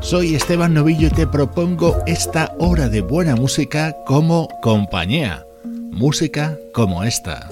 Soy Esteban Novillo y te propongo esta hora de buena música como compañía. Música como esta.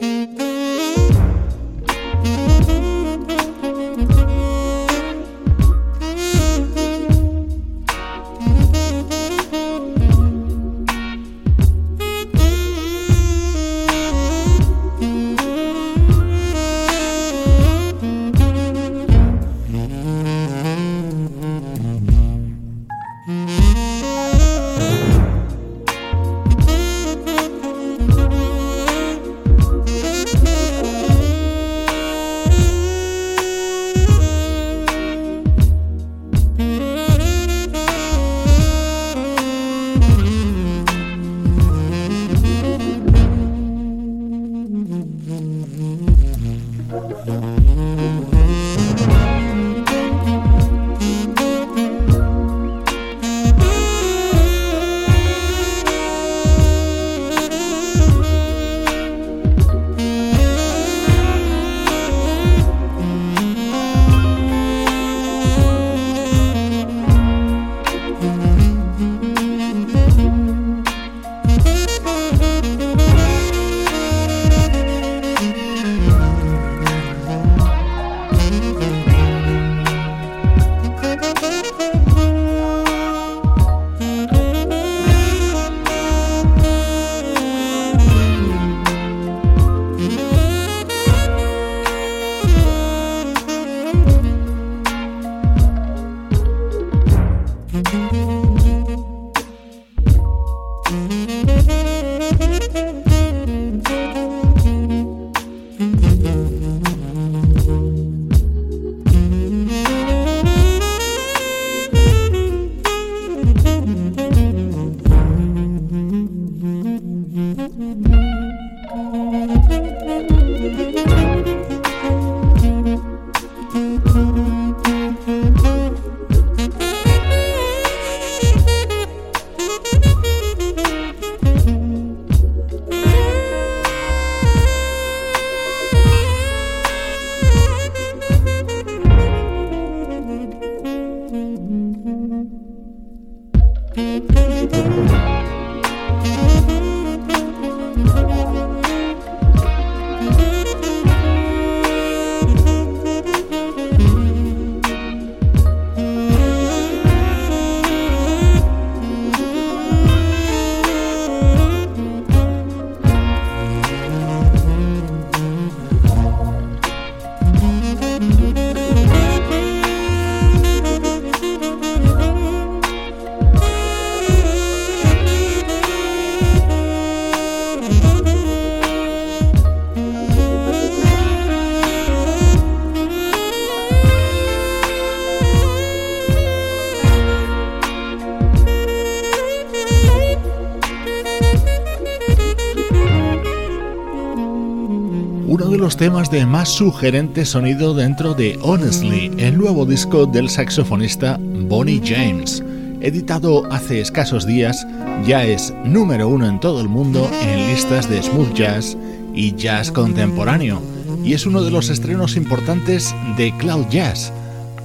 Temas de más sugerente sonido dentro de Honestly, el nuevo disco del saxofonista Bonnie James. Editado hace escasos días, ya es número uno en todo el mundo en listas de smooth jazz y jazz contemporáneo, y es uno de los estrenos importantes de Cloud Jazz,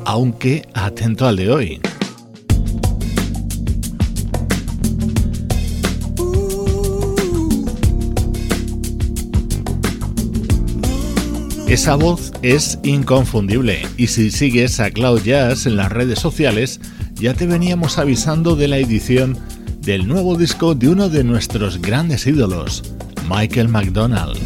aunque atento al de hoy. Esa voz es inconfundible y si sigues a Cloud Jazz en las redes sociales ya te veníamos avisando de la edición del nuevo disco de uno de nuestros grandes ídolos, Michael McDonald.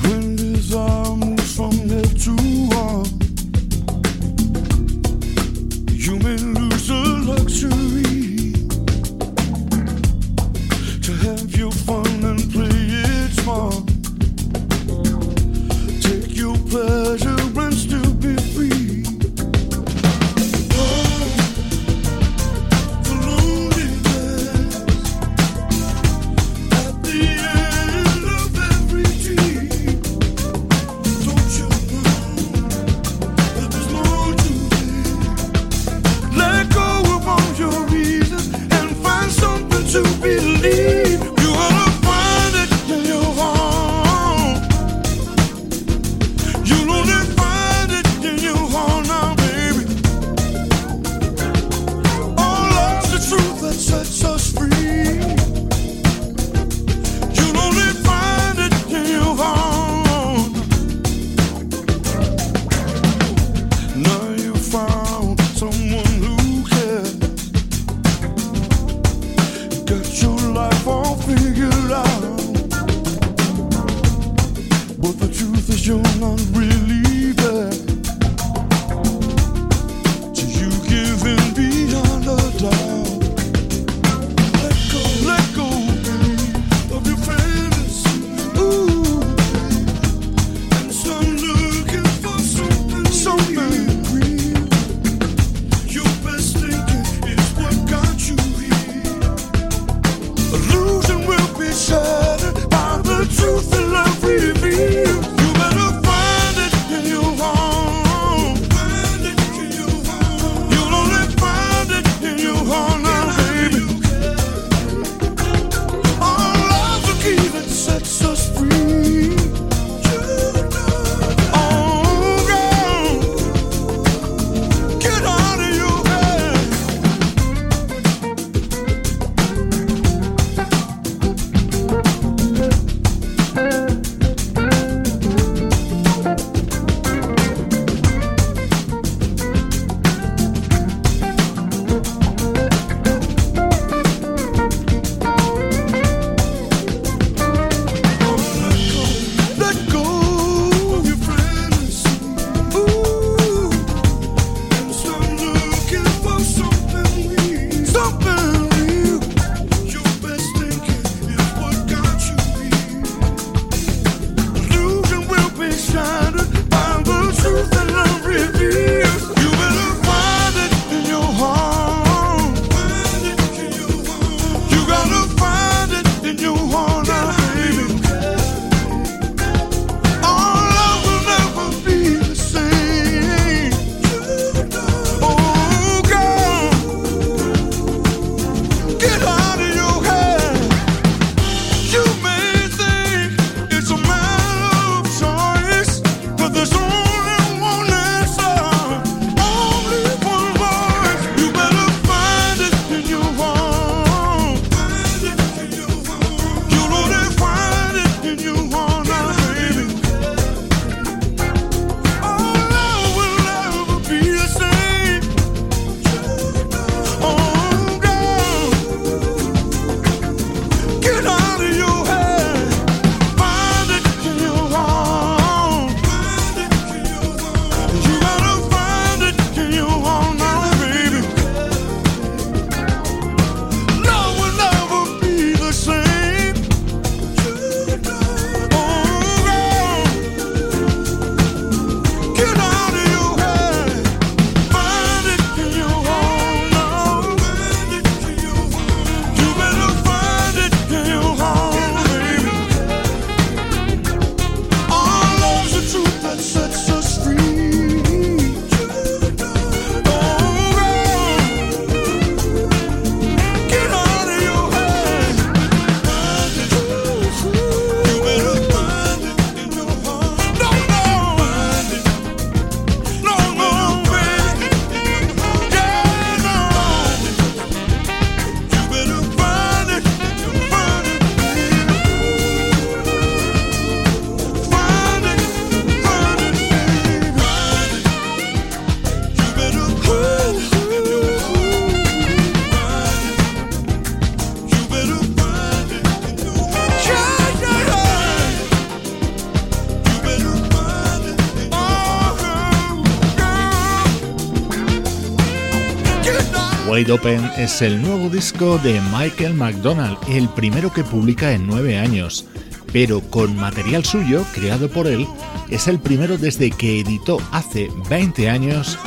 Wide Open es el nuevo disco de Michael McDonald, el primero que publica en nueve años, pero con material suyo, creado por él, es el primero desde que editó hace 20 años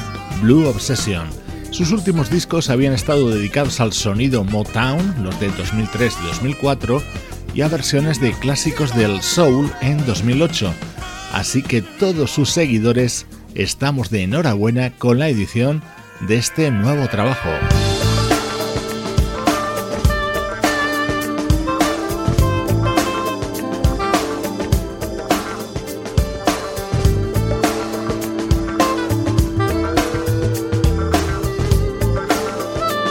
Blue Obsession. Sus últimos discos habían estado dedicados al sonido Motown, los de 2003 y 2004, y a versiones de clásicos del soul en 2008. Así que todos sus seguidores estamos de enhorabuena con la edición de este nuevo trabajo.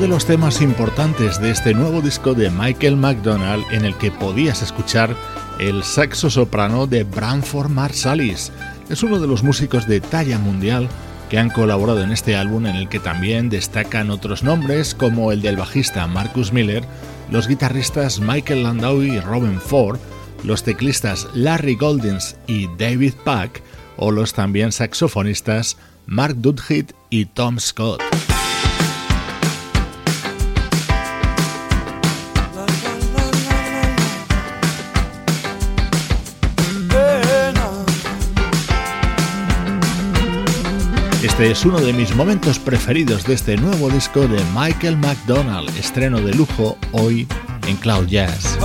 De los temas importantes de este nuevo disco de Michael McDonald en el que podías escuchar el saxo soprano de Branford Marsalis. Es uno de los músicos de talla mundial que han colaborado en este álbum en el que también destacan otros nombres como el del bajista Marcus Miller, los guitarristas Michael Landau y Robin Ford, los teclistas Larry Goldings y David Pack o los también saxofonistas Mark Dudhit y Tom Scott. Este es uno de mis momentos preferidos de este nuevo disco de Michael McDonald, estreno de lujo hoy en Cloud Jazz.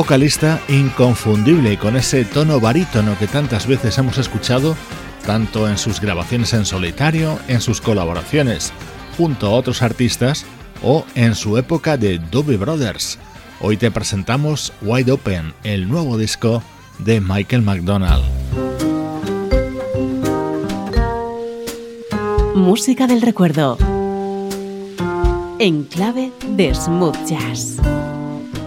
Vocalista inconfundible con ese tono barítono que tantas veces hemos escuchado, tanto en sus grabaciones en solitario, en sus colaboraciones junto a otros artistas o en su época de Doobie Brothers. Hoy te presentamos Wide Open, el nuevo disco de Michael McDonald. Música del recuerdo. En clave de smooth jazz.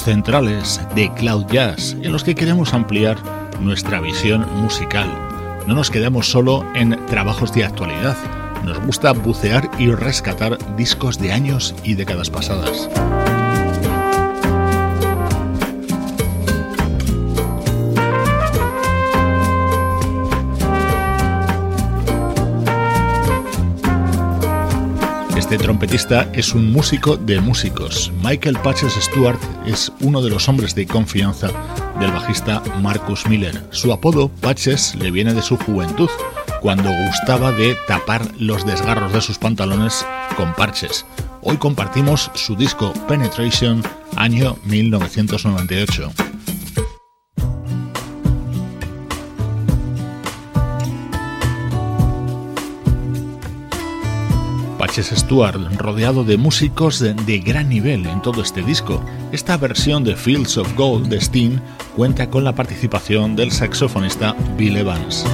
Centrales de Cloud Jazz en los que queremos ampliar nuestra visión musical. No nos quedamos solo en trabajos de actualidad, nos gusta bucear y rescatar discos de años y décadas pasadas. Este trompetista es un músico de músicos. Michael Patches Stewart es uno de los hombres de confianza del bajista Marcus Miller. Su apodo, Patches, le viene de su juventud, cuando gustaba de tapar los desgarros de sus pantalones con parches. Hoy compartimos su disco Penetration, año 1998. Stuart, rodeado de músicos de, de, gran nivel en todo este disco. Esta versión de Fields of Gold de Sting cuenta con la participación del saxofonista Bill Evans.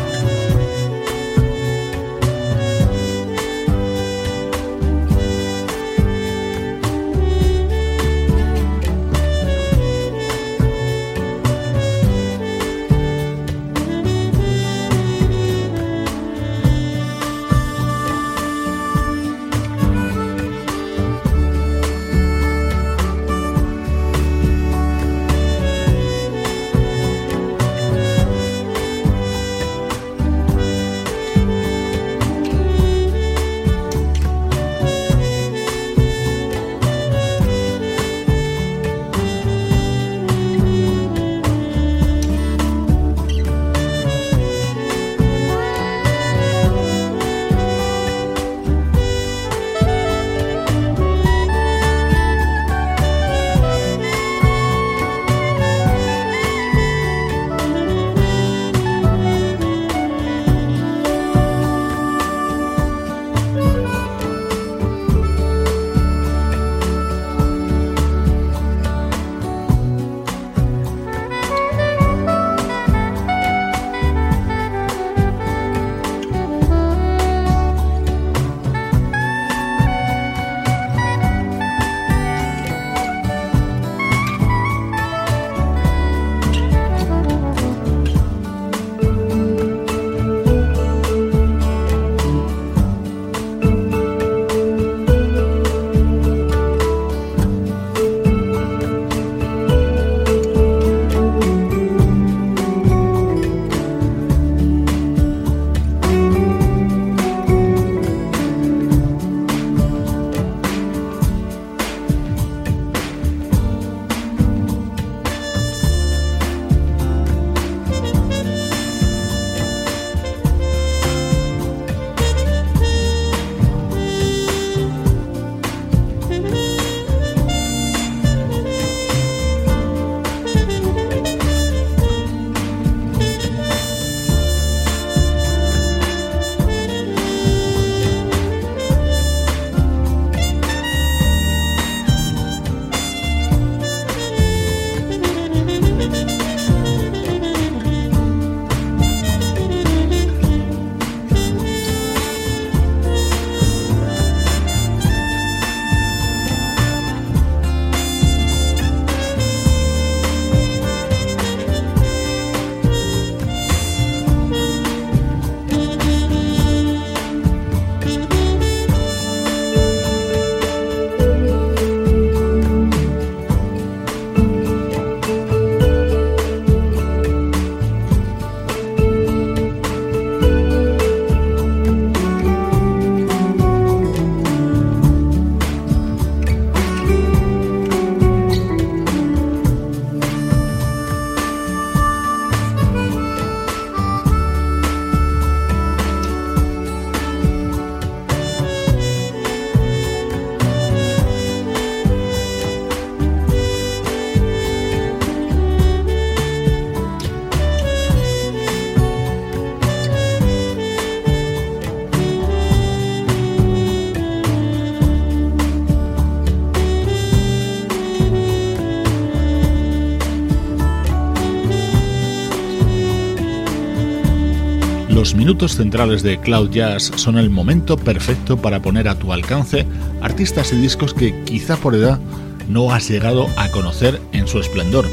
Minutos centrales de Cloud Jazz son el momento perfecto para poner a tu alcance artistas y discos que quizá por edad no has llegado a conocer en su esplendor.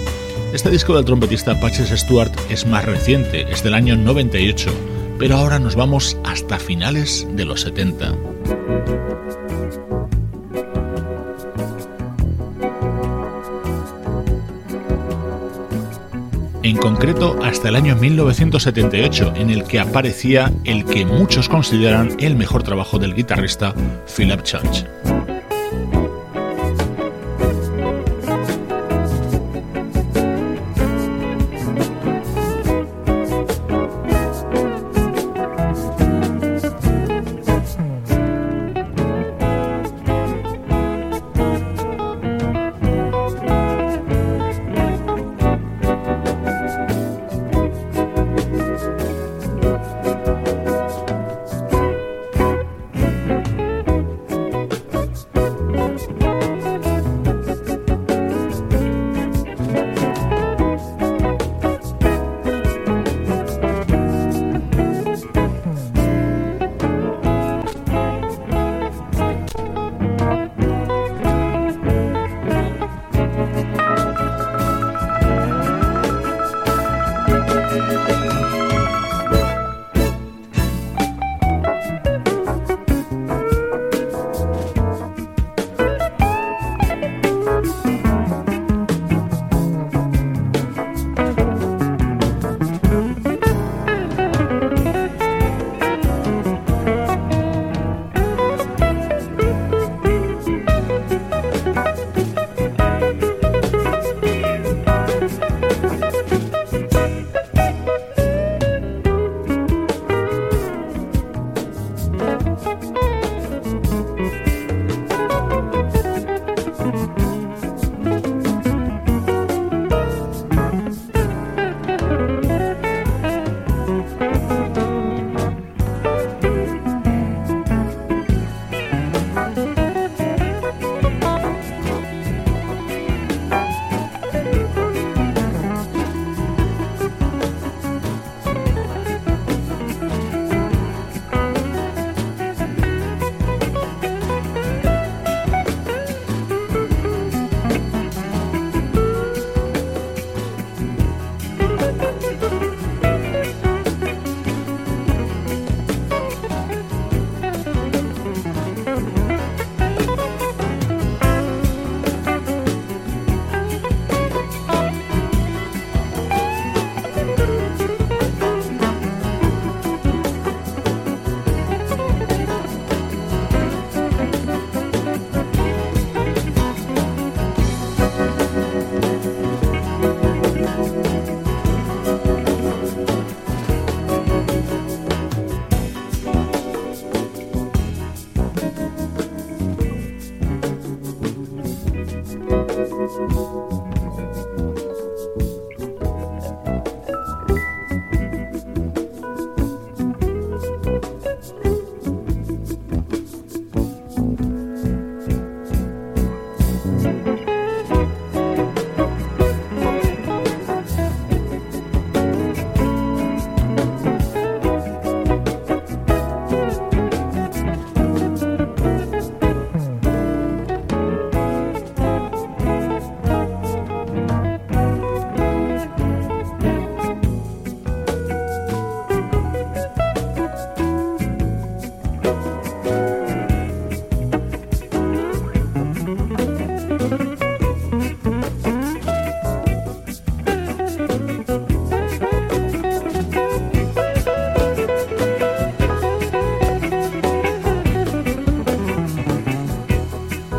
Este disco del trompetista Patches Stewart es más reciente, es del año 98, pero ahora nos vamos hasta finales de los 70. Concreto hasta el año 1978, en el que aparecía el que muchos consideran el mejor trabajo del guitarrista Philip Church.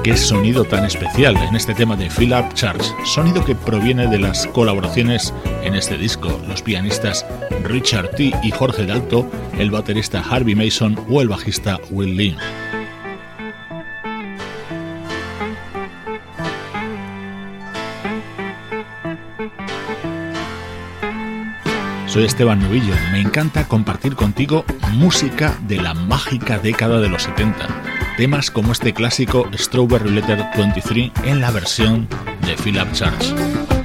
Qué sonido tan especial en este tema de Philip Charles, sonido que proviene de las colaboraciones en este disco, los pianistas Richard T. y Jorge Dalto, el baterista Harvey Mason o el bajista Will Lee. Soy Esteban Novillo, me encanta compartir contigo música de la mágica década de los 70 temas como este clásico Strawberry Letter 23 en la versión de Philip Church.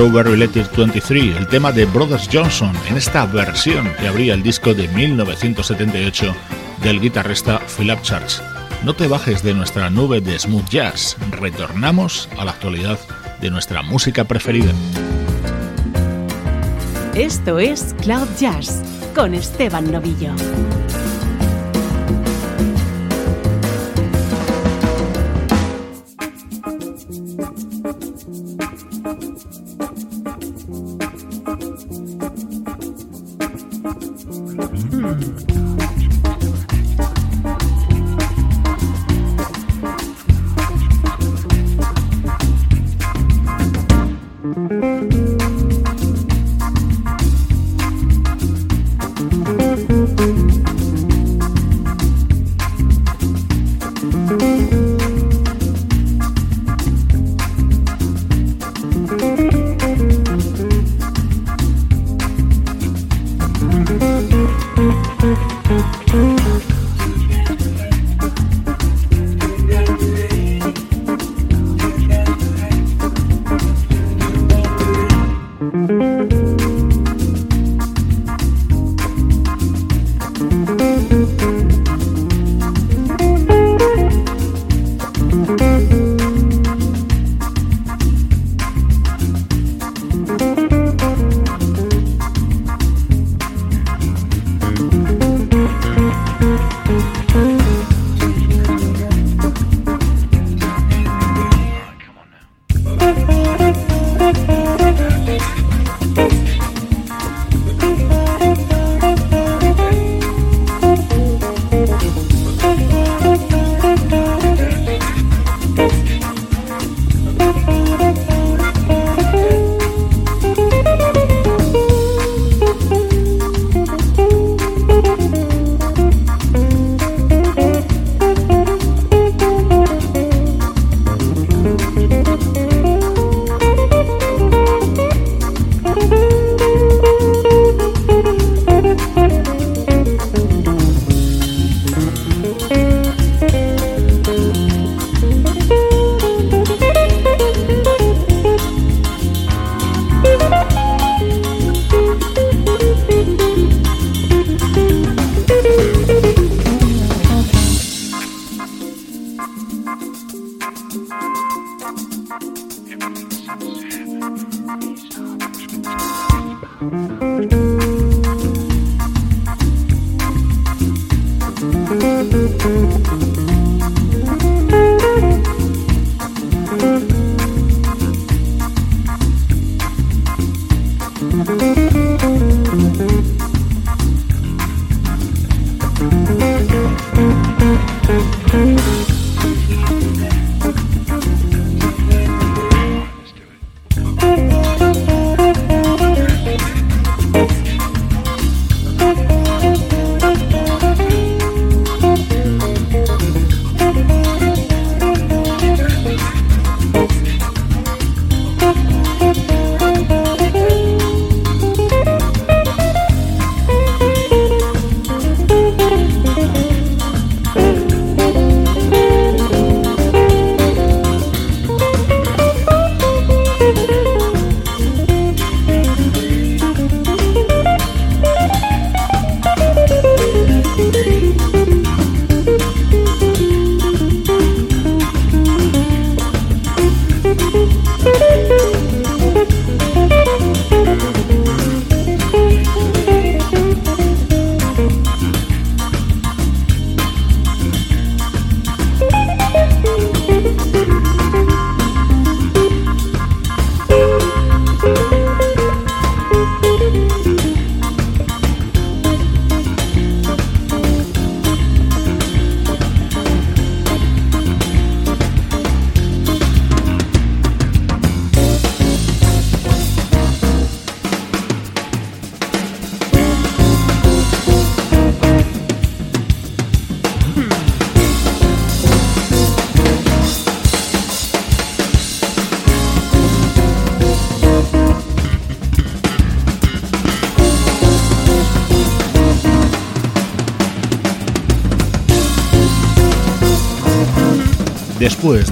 Strawberry Letter 23, el tema de Brothers Johnson, en esta versión que abría el disco de 1978 del guitarrista Philip Church. No te bajes de nuestra nube de smooth jazz, retornamos a la actualidad de nuestra música preferida. Esto es Cloud Jazz con Esteban Novillo.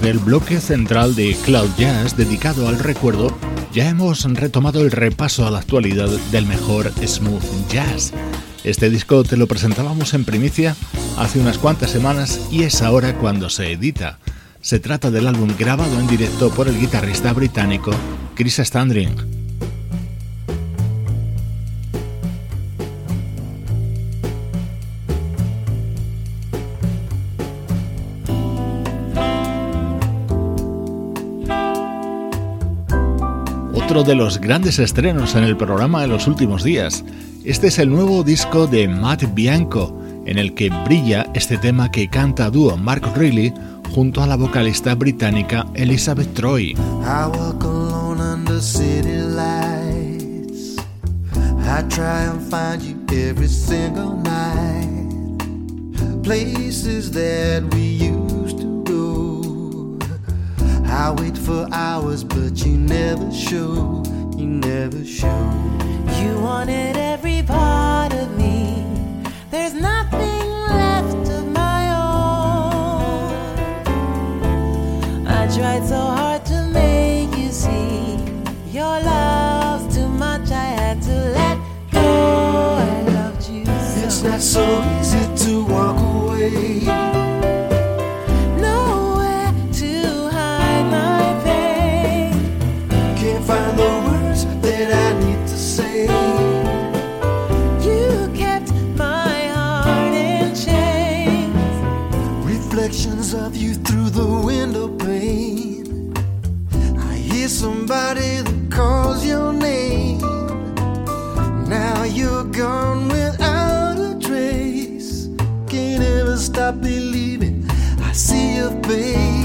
Del bloque central de Cloud Jazz dedicado al recuerdo, Ya hemos retomado el repaso a la actualidad del mejor smooth jazz. Este disco te lo presentábamos en primicia hace unas cuantas semanas y es ahora cuando se edita. Se trata del álbum grabado en directo por el guitarrista británico Chris Standring. Otro de los grandes estrenos en el programa de los últimos días. Este es el nuevo disco de Matt Bianco, en el que brilla este tema que canta dúo Mark Reilly junto a la vocalista británica Elizabeth Troy. I walk alone I wait for hours, but you never show. You never show. You wanted every part of me. There's nothing left of my own. I tried so hard to make you see your love's too much. I had to let go. I loved you so. It's not so easy to walk away. Somebody that calls your name. Now you're gone without a trace. Can't ever stop believing I see your face.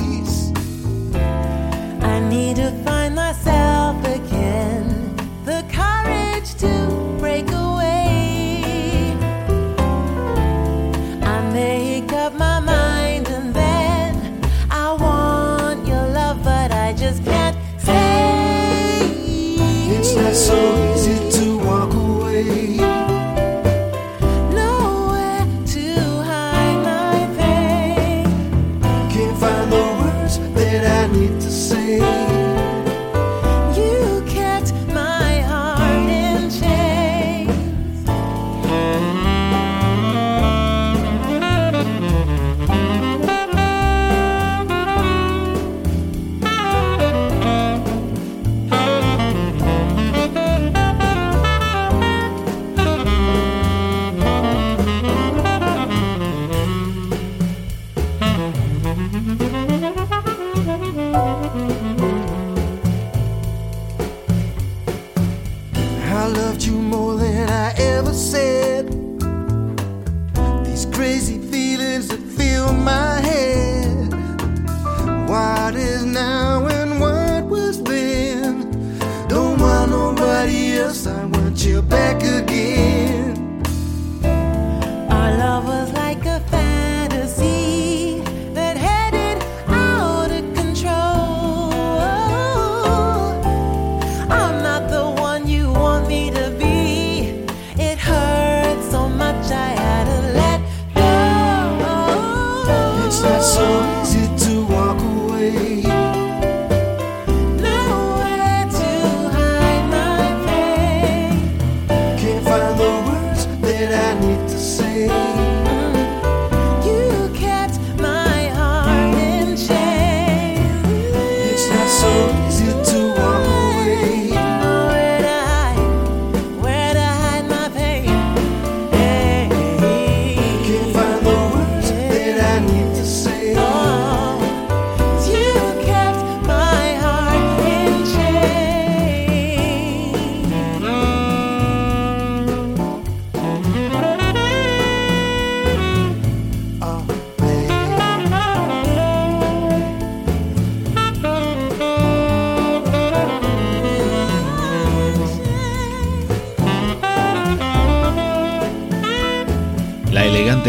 find the words that I need to say.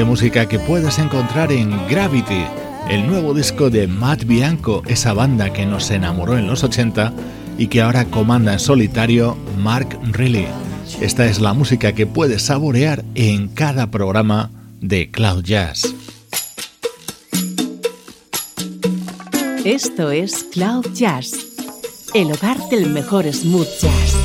Música que puedes encontrar en Gravity, el nuevo disco de Matt Bianco, esa banda que nos enamoró en los 80 y que ahora comanda en solitario Mark Riley. Esta es la música que puedes saborear en cada programa de Cloud Jazz. Esto es Cloud Jazz el hogar del mejor smooth jazz.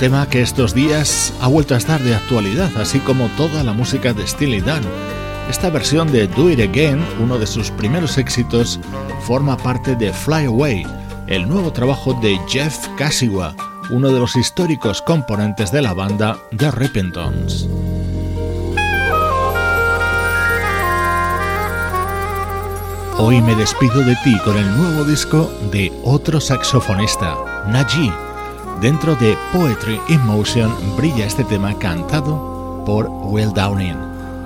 Tema que estos días ha vuelto a estar de actualidad, así como toda la música de Steely Dan. Esta versión de Do It Again, uno de sus primeros éxitos, forma parte de Fly Away, el nuevo trabajo de Jeff Kasiwa, uno de los históricos componentes de la banda The Repentons. Hoy me despido de ti con el nuevo disco de otro saxofonista, Najee Dentro de Poetry in Motion brilla este tema cantado por Will Downing.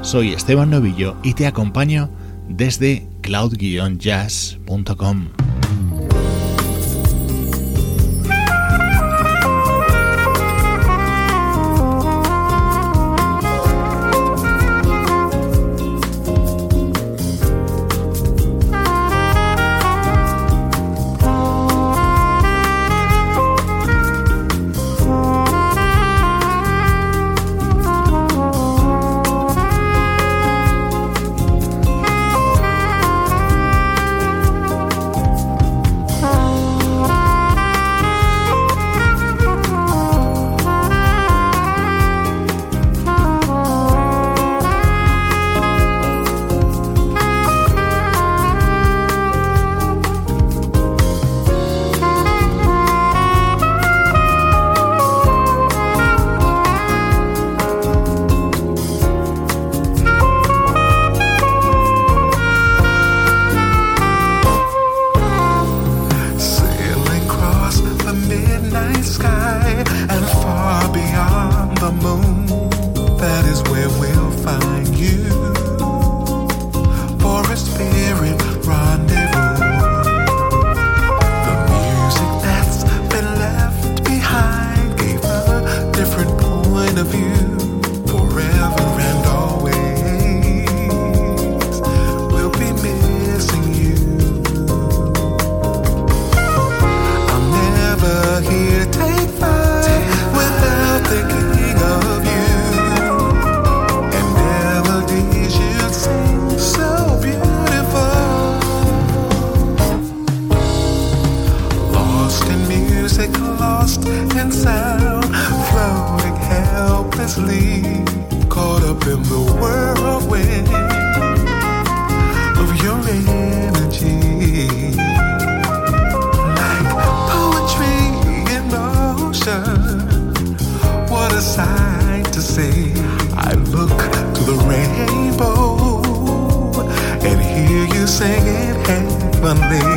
Soy Esteban Novillo y te acompaño desde cloud-jazz.com. தம்பி.